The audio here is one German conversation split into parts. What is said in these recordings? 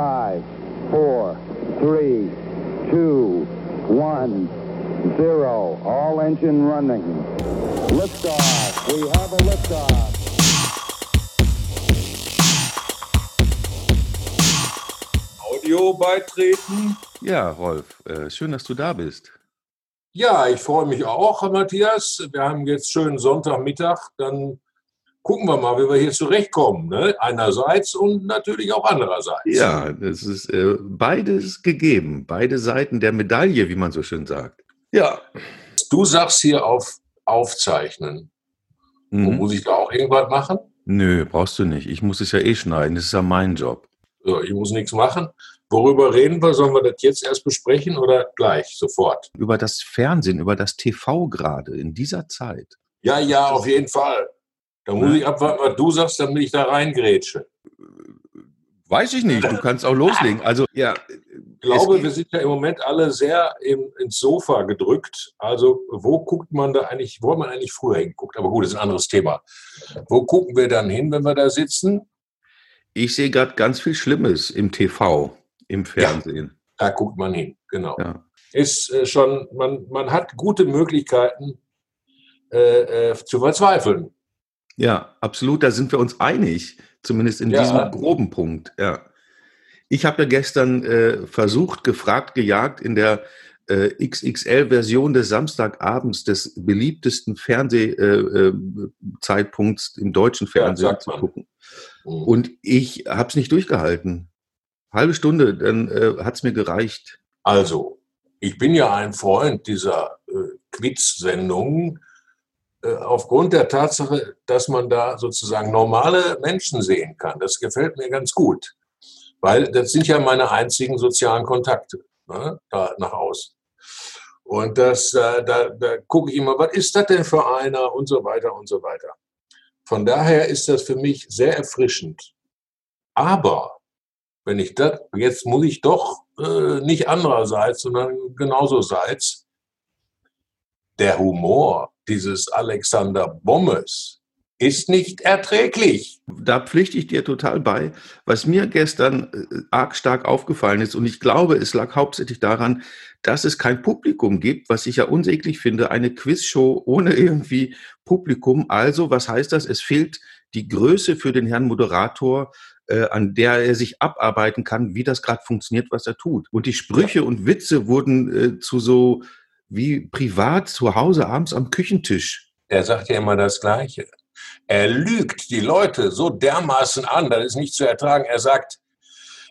Five, four, three, two, one, zero. All engine running. Liftoff. We have a liftoff. Audio beitreten. Ja, Rolf, äh, schön, dass du da bist. Ja, ich freue mich auch, Matthias. Wir haben jetzt schönen Sonntagmittag. Dann gucken wir mal, wie wir hier zurechtkommen. Ne? Einerseits und natürlich auch andererseits. Ja, es ist äh, beides gegeben. Beide Seiten der Medaille, wie man so schön sagt. Ja. Du sagst hier auf Aufzeichnen. Mhm. Muss ich da auch irgendwas machen? Nö, brauchst du nicht. Ich muss es ja eh schneiden. Das ist ja mein Job. So, ich muss nichts machen. Worüber reden wir? Sollen wir das jetzt erst besprechen oder gleich, sofort? Über das Fernsehen, über das TV gerade in dieser Zeit. Ja, ja, auf jeden Fall. Da muss ich abwarten, was du sagst, damit ich da reingrätsche. Weiß ich nicht, du kannst auch loslegen. Also, ja. Ich glaube, wir sind ja im Moment alle sehr im, ins Sofa gedrückt. Also, wo guckt man da eigentlich, wo hat man eigentlich früher hingeguckt? Aber gut, das ist ein anderes Thema. Wo gucken wir dann hin, wenn wir da sitzen? Ich sehe gerade ganz viel Schlimmes im TV, im Fernsehen. Ja, da guckt man hin, genau. Ja. Ist äh, schon, man, man hat gute Möglichkeiten äh, äh, zu verzweifeln. Ja, absolut, da sind wir uns einig, zumindest in ja. diesem groben Punkt. Ja. Ich habe ja gestern äh, versucht, gefragt, gejagt in der äh, XXL-Version des Samstagabends des beliebtesten Fernsehzeitpunkts äh, äh im deutschen Fernsehen ja, zu gucken. Mhm. Und ich habe es nicht durchgehalten. Halbe Stunde, dann äh, hat es mir gereicht. Also, ich bin ja ein Freund dieser äh, Quiz-Sendungen, aufgrund der Tatsache, dass man da sozusagen normale Menschen sehen kann. Das gefällt mir ganz gut, weil das sind ja meine einzigen sozialen Kontakte ne, da nach außen. Und das, äh, da, da gucke ich immer, was ist das denn für einer und so weiter und so weiter. Von daher ist das für mich sehr erfrischend. Aber wenn ich das, jetzt muss ich doch äh, nicht andererseits, sondern genauso seits, der Humor dieses Alexander Bommes ist nicht erträglich. Da pflichte ich dir total bei. Was mir gestern äh, arg stark aufgefallen ist, und ich glaube, es lag hauptsächlich daran, dass es kein Publikum gibt, was ich ja unsäglich finde, eine Quizshow ohne irgendwie Publikum. Also, was heißt das? Es fehlt die Größe für den Herrn Moderator, äh, an der er sich abarbeiten kann, wie das gerade funktioniert, was er tut. Und die Sprüche und Witze wurden äh, zu so wie privat zu Hause abends am Küchentisch. Er sagt ja immer das Gleiche. Er lügt die Leute so dermaßen an, das ist nicht zu ertragen. Er sagt,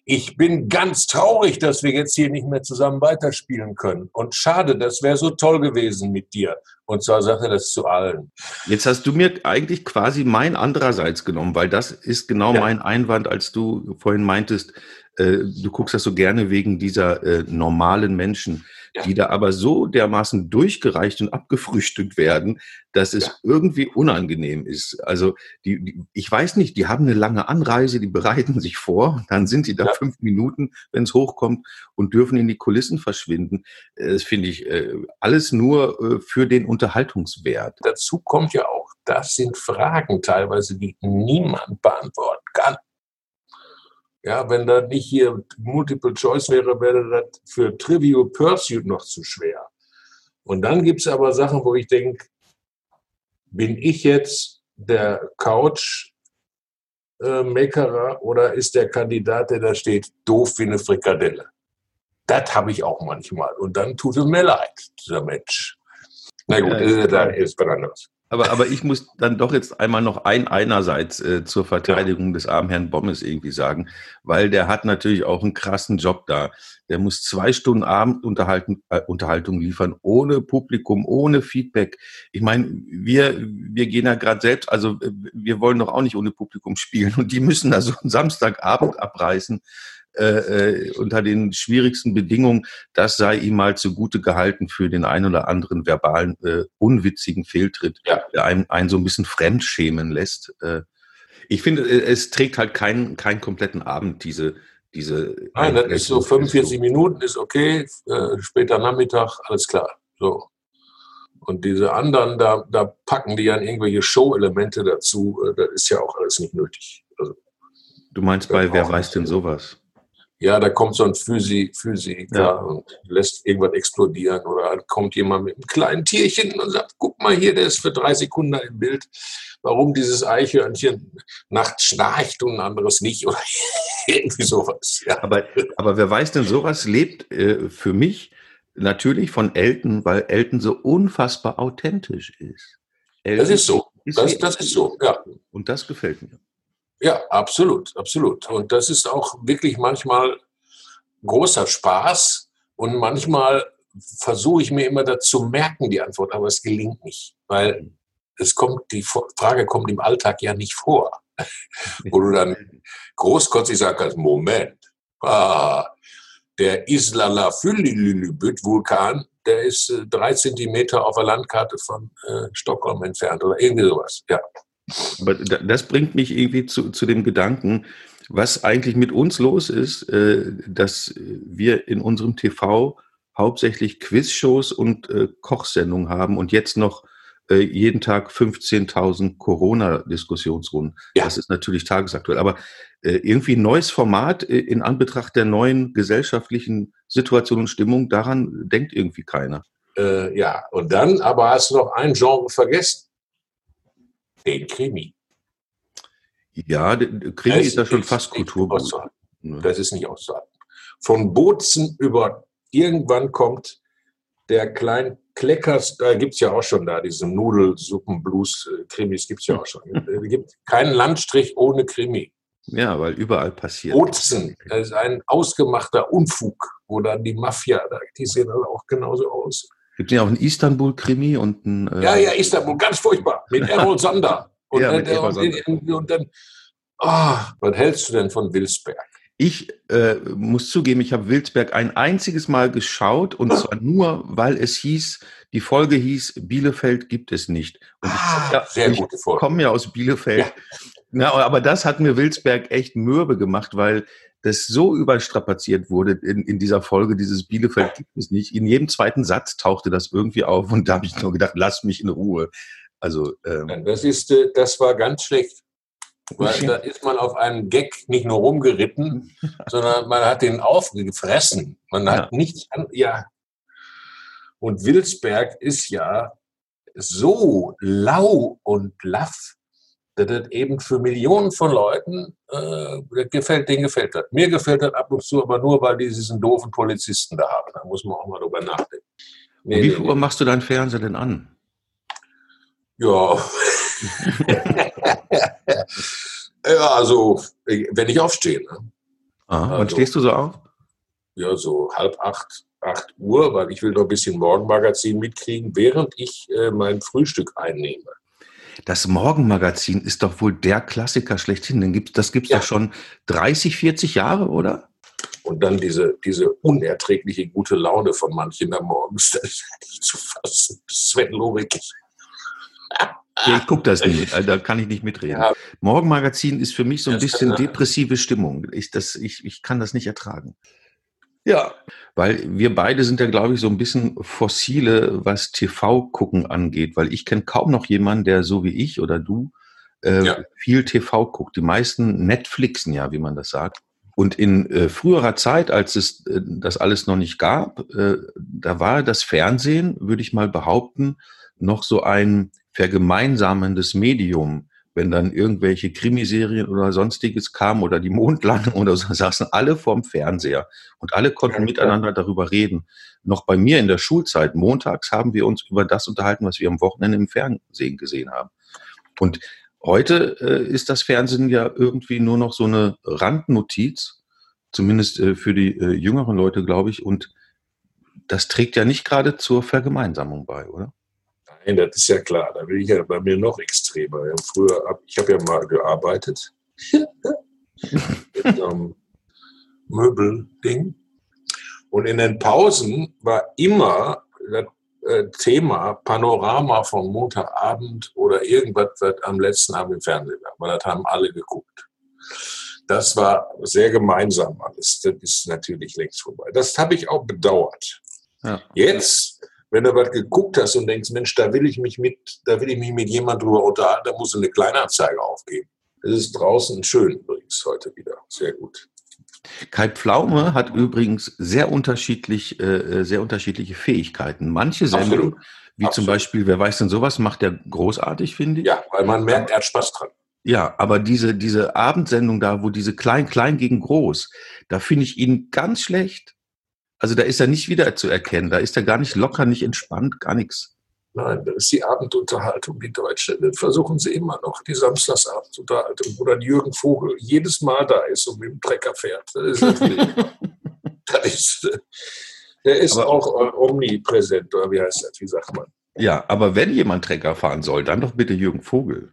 ich bin ganz traurig, dass wir jetzt hier nicht mehr zusammen weiterspielen können. Und schade, das wäre so toll gewesen mit dir. Und zwar sagt er das zu allen. Jetzt hast du mir eigentlich quasi mein andererseits genommen, weil das ist genau ja. mein Einwand, als du vorhin meintest, äh, du guckst das so gerne wegen dieser äh, normalen Menschen ja. die da aber so dermaßen durchgereicht und abgefrühstückt werden, dass es ja. irgendwie unangenehm ist. Also die, die, ich weiß nicht, die haben eine lange Anreise, die bereiten sich vor, dann sind sie da ja. fünf Minuten, wenn es hochkommt und dürfen in die Kulissen verschwinden. Das finde ich äh, alles nur äh, für den Unterhaltungswert. Dazu kommt ja auch, das sind Fragen teilweise, die niemand beantworten kann. Ja, wenn da nicht hier Multiple Choice wäre, wäre das für Trivial Pursuit noch zu schwer. Und dann gibt es aber Sachen, wo ich denke, bin ich jetzt der Couch-Makerer äh, oder ist der Kandidat, der da steht, doof wie eine Frikadelle? Das habe ich auch manchmal. Und dann tut es mir leid, dieser Mensch. Na gut, ja, ist, da ist was anderes. Aber, aber ich muss dann doch jetzt einmal noch ein einerseits äh, zur Verteidigung des armen Herrn Bommes irgendwie sagen, weil der hat natürlich auch einen krassen Job da. Der muss zwei Stunden Abendunterhaltung äh, Unterhaltung liefern, ohne Publikum, ohne Feedback. Ich meine, wir, wir gehen ja gerade selbst, also äh, wir wollen doch auch nicht ohne Publikum spielen und die müssen da so einen Samstagabend abreißen äh, äh, unter den schwierigsten Bedingungen, das sei ihm mal zugute gehalten für den ein oder anderen verbalen, äh, unwitzigen Fehltritt, ja. der einen, einen so ein bisschen fremdschämen lässt. Äh, ich finde, äh, es trägt halt keinen, keinen kompletten Abend, diese, diese. Nein, das ist so 45 Minuten, ist okay, äh, später Nachmittag, alles klar. So. Und diese anderen, da, da packen die dann irgendwelche Show-Elemente dazu. Äh, das ist ja auch alles nicht nötig. Also, du meinst bei Wer weiß denn sowas? Ja, da kommt so ein Physi Physiker ja. und lässt irgendwas explodieren oder kommt jemand mit einem kleinen Tierchen und sagt, guck mal hier, der ist für drei Sekunden im Bild, warum dieses Eichhörnchen nachts schnarcht und ein anderes nicht oder irgendwie sowas. Ja. Aber, aber wer weiß denn, sowas lebt äh, für mich natürlich von Elton, weil Elton so unfassbar authentisch ist. Elton das ist so. Ist das, das ist so, ja. Und das gefällt mir. Ja, absolut, absolut. Und das ist auch wirklich manchmal großer Spaß und manchmal versuche ich mir immer dazu merken, die Antwort, aber es gelingt nicht, weil es kommt, die Frage kommt im Alltag ja nicht vor. Wo du dann großkotzig sagst, Moment, ah, der Islalafülilülübüt-Vulkan, der ist äh, drei Zentimeter auf der Landkarte von äh, Stockholm entfernt oder irgendwie sowas, ja. Aber das bringt mich irgendwie zu, zu dem Gedanken, was eigentlich mit uns los ist, äh, dass wir in unserem TV hauptsächlich Quizshows und äh, Kochsendungen haben und jetzt noch äh, jeden Tag 15.000 Corona-Diskussionsrunden. Ja. Das ist natürlich tagesaktuell. Aber irgendwie ein neues Format in Anbetracht der neuen gesellschaftlichen Situation und Stimmung, daran denkt irgendwie keiner. Äh, ja, und dann aber hast du noch ein Genre vergessen den Krimi. Ja, Krimi ist ja schon fast Kulturgut. Das ist nicht auszuhalten. Von Bozen über irgendwann kommt der kleine Kleckers, da gibt es ja auch schon da, diese Nudelsuppen-Blues-Krimis gibt es ja auch schon. Es gibt keinen Landstrich ohne Krimi. Ja, weil überall passiert. Bozen, das ist ein ausgemachter Unfug, wo dann die Mafia, die sehen dann auch genauso aus. Gibt es ja auch einen Istanbul-Krimi und ein. Äh ja, ja, Istanbul, ganz furchtbar. Mit Errol Sander. Und, ja, mit und, und, und dann, oh, was hältst du denn von Wilsberg? Ich äh, muss zugeben, ich habe Wilsberg ein einziges Mal geschaut und zwar nur, weil es hieß, die Folge hieß Bielefeld gibt es nicht. Und ah, ja, sehr gute Folge. Ich komme ja aus Bielefeld. Ja. Na, aber das hat mir Wilsberg echt mürbe gemacht, weil das so überstrapaziert wurde in, in dieser Folge, dieses Bielefeld gibt es nicht. In jedem zweiten Satz tauchte das irgendwie auf und da habe ich nur gedacht, lass mich in Ruhe. Also ähm, das ist, äh, das war ganz schlecht. Weil da ist man auf einen Gag nicht nur rumgeritten, sondern man hat den aufgefressen. Man hat ja. nichts an, ja. Und Wilsberg ist ja so lau und laff, das eben für Millionen von Leuten äh, gefällt, denen gefällt das. Mir gefällt das ab und zu, aber nur, weil die diesen doofen Polizisten da haben. Da muss man auch mal drüber nachdenken. Nee, wie viel Uhr machst du deinen Fernseher denn an? Ja. ja, also, wenn ich aufstehe. Ne? Ah, wann also, stehst du so auf? Ja, so halb acht, acht Uhr, weil ich will noch ein bisschen Morgenmagazin mitkriegen, während ich äh, mein Frühstück einnehme. Das Morgenmagazin ist doch wohl der Klassiker schlechthin. Das gibt es ja. doch schon 30, 40 Jahre, oder? Und dann diese, diese unerträgliche gute Laune von manchen am Morgens, das ist nicht zu fassen. Sven Lobig. Ich gucke das nicht, da kann ich nicht mitreden. Ja. Morgenmagazin ist für mich so ein bisschen depressive Stimmung. Ich, das, ich, ich kann das nicht ertragen. Ja. Weil wir beide sind ja, glaube ich, so ein bisschen fossile, was TV-Gucken angeht, weil ich kenne kaum noch jemanden, der so wie ich oder du äh, ja. viel TV guckt. Die meisten Netflixen ja, wie man das sagt. Und in äh, früherer Zeit, als es äh, das alles noch nicht gab, äh, da war das Fernsehen, würde ich mal behaupten, noch so ein vergemeinsamendes Medium wenn dann irgendwelche Krimiserien oder sonstiges kamen oder die Mondlandung oder so, saßen alle vorm Fernseher und alle konnten ja, miteinander darüber reden. Noch bei mir in der Schulzeit, montags haben wir uns über das unterhalten, was wir am Wochenende im Fernsehen gesehen haben. Und heute äh, ist das Fernsehen ja irgendwie nur noch so eine Randnotiz, zumindest äh, für die äh, jüngeren Leute, glaube ich. Und das trägt ja nicht gerade zur Vergemeinsamung bei, oder? Nein, das ist ja klar. Da bin ich ja bei mir noch extremer. Früher, ich habe ja mal gearbeitet mit einem Möbelding. Und in den Pausen war immer das äh, Thema Panorama vom Montagabend oder irgendwas, was am letzten Abend im Fernsehen war. Weil das haben alle geguckt. Das war sehr gemeinsam alles. Das ist natürlich längst vorbei. Das habe ich auch bedauert. Ja. Jetzt wenn du was geguckt hast und denkst, Mensch, da will ich mich mit, da will ich mich mit jemand drüber unterhalten, da musst du eine Kleinanzeige aufgeben. Es ist draußen schön übrigens heute wieder. Sehr gut. Kai Pflaume hat übrigens sehr unterschiedlich, äh, sehr unterschiedliche Fähigkeiten. Manche Sendungen, wie Absolut. zum Beispiel, wer weiß denn sowas, macht er großartig, finde ich. Ja, weil man merkt, er hat Spaß dran. Ja, aber diese, diese Abendsendung da, wo diese klein, klein gegen groß, da finde ich ihn ganz schlecht. Also da ist er nicht wieder zu erkennen. Da ist er gar nicht locker, nicht entspannt, gar nichts. Nein, das ist die Abendunterhaltung, die Deutsche. Das versuchen sie immer noch, die Samstagabendunterhaltung, wo dann Jürgen Vogel jedes Mal da ist und mit dem Trecker fährt. Das ist das ist, der ist aber, auch omnipräsent, oder wie heißt das, wie sagt man? Ja, aber wenn jemand Trecker fahren soll, dann doch bitte Jürgen Vogel.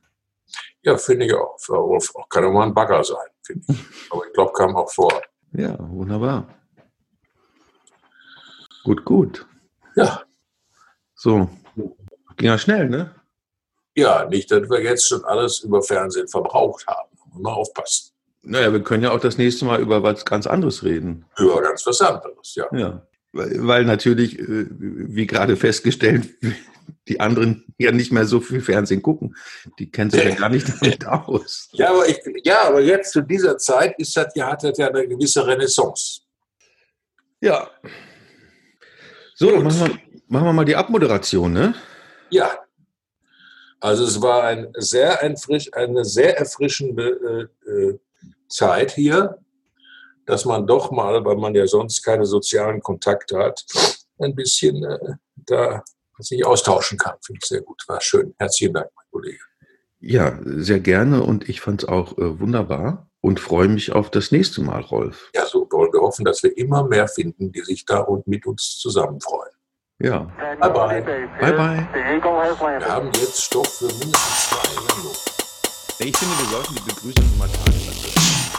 Ja, finde ich auch. Kann auch mal ein Bagger sein, finde ich. Aber ich glaube, kam auch vor. Ja, wunderbar. Gut, gut. Ja. So. Ging ja schnell, ne? Ja, nicht, dass wir jetzt schon alles über Fernsehen verbraucht haben. Mal aufpassen. Naja, wir können ja auch das nächste Mal über was ganz anderes reden. Über ganz was anderes, ja. Ja. Weil, weil natürlich, äh, wie gerade festgestellt, die anderen ja nicht mehr so viel Fernsehen gucken. Die kennen sich ja gar nicht damit aus. Ja, aber, ich, ja, aber jetzt zu dieser Zeit ist das ja, hat das ja eine gewisse Renaissance. Ja. So, dann machen wir, machen wir mal die Abmoderation, ne? Ja. Also es war ein sehr erfrisch, eine sehr erfrischende äh, äh, Zeit hier, dass man doch mal, weil man ja sonst keine sozialen Kontakte hat, ein bisschen äh, da sich austauschen kann. Finde ich sehr gut. War schön. Herzlichen Dank, mein Kollege. Ja, sehr gerne und ich fand es auch äh, wunderbar und freue mich auf das nächste Mal, Rolf. Ja, so wollen wir hoffen, dass wir immer mehr finden, die sich da und mit uns zusammen freuen. Ja. Bye bye. Bye bye. Wir haben jetzt Stoff für mindestens zwei Sendungen. Ich finde, wir sollten die Begrüßung mal tragen.